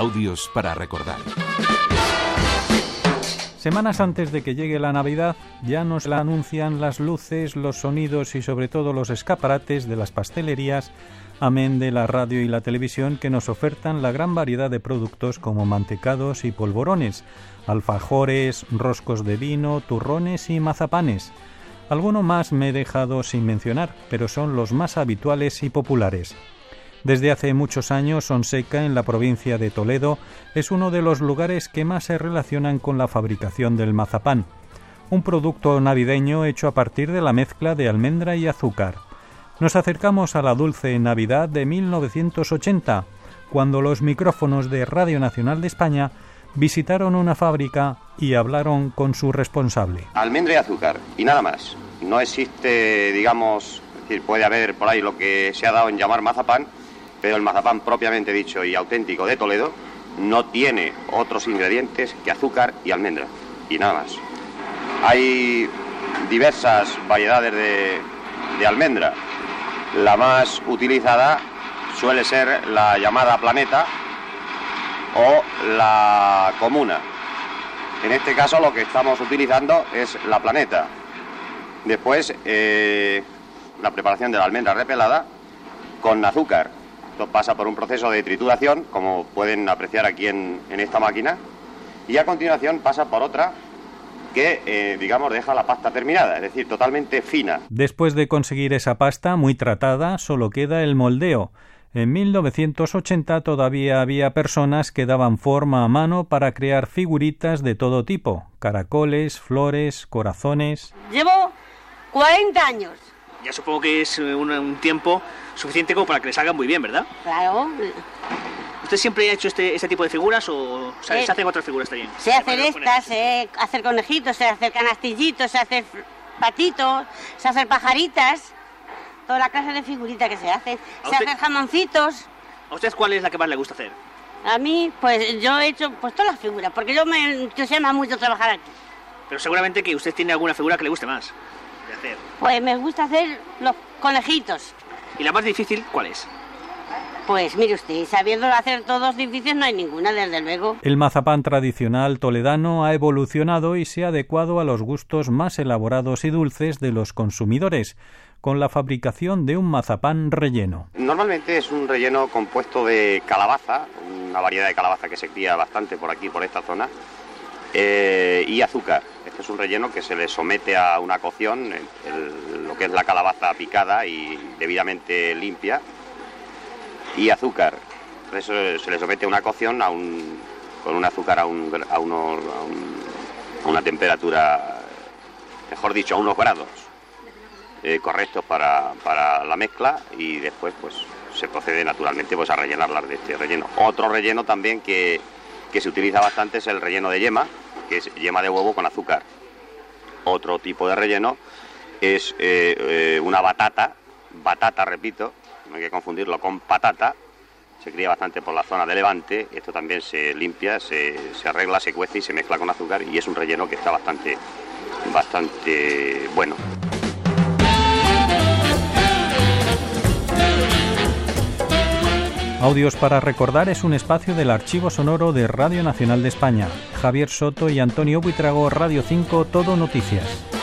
Audios para recordar. Semanas antes de que llegue la Navidad ya nos la anuncian las luces, los sonidos y sobre todo los escaparates de las pastelerías, amén de la radio y la televisión que nos ofertan la gran variedad de productos como mantecados y polvorones, alfajores, roscos de vino, turrones y mazapanes. Alguno más me he dejado sin mencionar, pero son los más habituales y populares. Desde hace muchos años, Sonseca, en la provincia de Toledo, es uno de los lugares que más se relacionan con la fabricación del mazapán, un producto navideño hecho a partir de la mezcla de almendra y azúcar. Nos acercamos a la dulce Navidad de 1980, cuando los micrófonos de Radio Nacional de España visitaron una fábrica y hablaron con su responsable. Almendra y azúcar, y nada más. No existe, digamos, puede haber por ahí lo que se ha dado en llamar mazapán, pero el mazapán propiamente dicho y auténtico de Toledo no tiene otros ingredientes que azúcar y almendra, y nada más. Hay diversas variedades de, almendra. La más utilizada suele ser la llamada planeta o la comuna. En este caso lo que estamos utilizando es la planeta. Después eh, la preparación de la almendra repelada con azúcar pasa por un proceso de trituración, como pueden apreciar aquí en, esta máquina, y a continuación pasa por otra que, eh, digamos, deja la pasta terminada, es decir, totalmente fina. Después de conseguir esa pasta muy tratada, solo queda el moldeo. En 1980 todavía había personas que daban forma a mano para crear figuritas de todo tipo, caracoles, flores, corazones. Llevo 40 años. Ya supongo que es un tiempo suficiente como para que le salgan muy bien, ¿verdad? Claro. ¿Usted siempre ha hecho este, este tipo de figuras o, se hacen otras figuras también? Sé hacer estas, sé hacer conejitos, sé hacer canastillitos, sé hacer patitos, sé hacer pajaritas, toda la clase de figuritas que se hacen, sé hacer jamoncitos. ¿A usted cuál es la que más le gusta hacer? A mí, pues yo he hecho pues todas las figuras, porque yo me entusiasma mucho trabajar aquí. Pero seguramente que usted tiene alguna figura que le guste más hacer. Pues me gusta hacer los conejitos. ¿Y la más difícil cuál es? Pues mire usted, sabiendo hacer todos difíciles no hay ninguna, desde luego. El mazapán tradicional toledano ha evolucionado y se ha adecuado a los gustos más elaborados y dulces de los consumidores, con la fabricación de un mazapán relleno. Normalmente es un relleno compuesto de calabaza, una variedad de calabaza que se cría bastante por aquí, por esta zona, eh, y azúcar. Este es un relleno que se le somete a una cocción, lo que es la calabaza picada y debidamente limpia, y azúcar. Eso se le somete a una cocción a un, con un azúcar a, un, a, unos, a, una temperatura, mejor dicho, a unos grados eh, correctos para, para, la mezcla y después pues se procede naturalmente pues a rellenarlas de este relleno. Otro relleno también que que se utiliza bastante es el relleno de yema, que es yema de huevo con azúcar. Otro tipo de relleno es eh, eh, una batata, batata, repito, no hay que confundirlo con patata, se cría bastante por la zona de Levante, esto también se limpia, se, se, arregla, se cuece y se mezcla con azúcar y es un relleno que está bastante, bastante bueno. Audios para recordar es un espacio del archivo sonoro de Radio Nacional de España. Javier Soto y Antonio Buitrago, Radio 5, Todo Noticias.